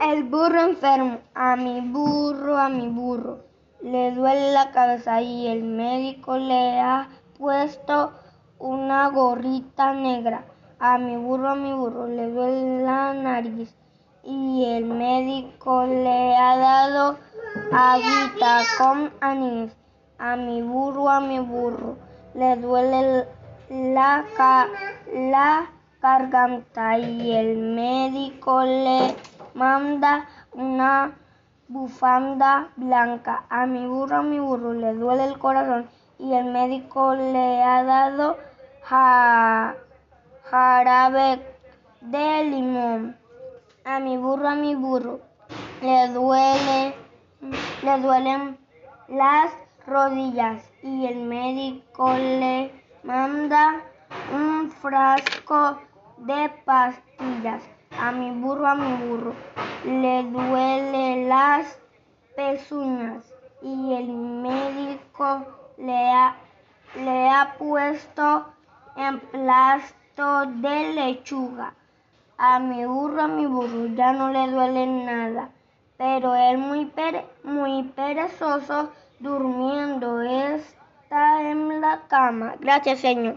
El burro enfermo. A mi burro, a mi burro. Le duele la cabeza y el médico le ha puesto una gorrita negra. A mi burro, a mi burro. Le duele la nariz y el médico le ha dado agüita con anís. A mi burro, a mi burro. Le duele la, la garganta y el médico le manda una bufanda blanca. A mi burro, a mi burro, le duele el corazón y el médico le ha dado jarabe de limón. A mi burro, a mi burro, le duele, le duelen las rodillas y el médico le manda un frasco de pastillas. A mi burro, a mi burro, le duele las pezuñas y el médico le ha, le ha puesto de lechuga. A mi burro, a mi burro, ya no le duele nada, pero él muy, muy perezoso durmiendo está en la cama. Gracias, Señor.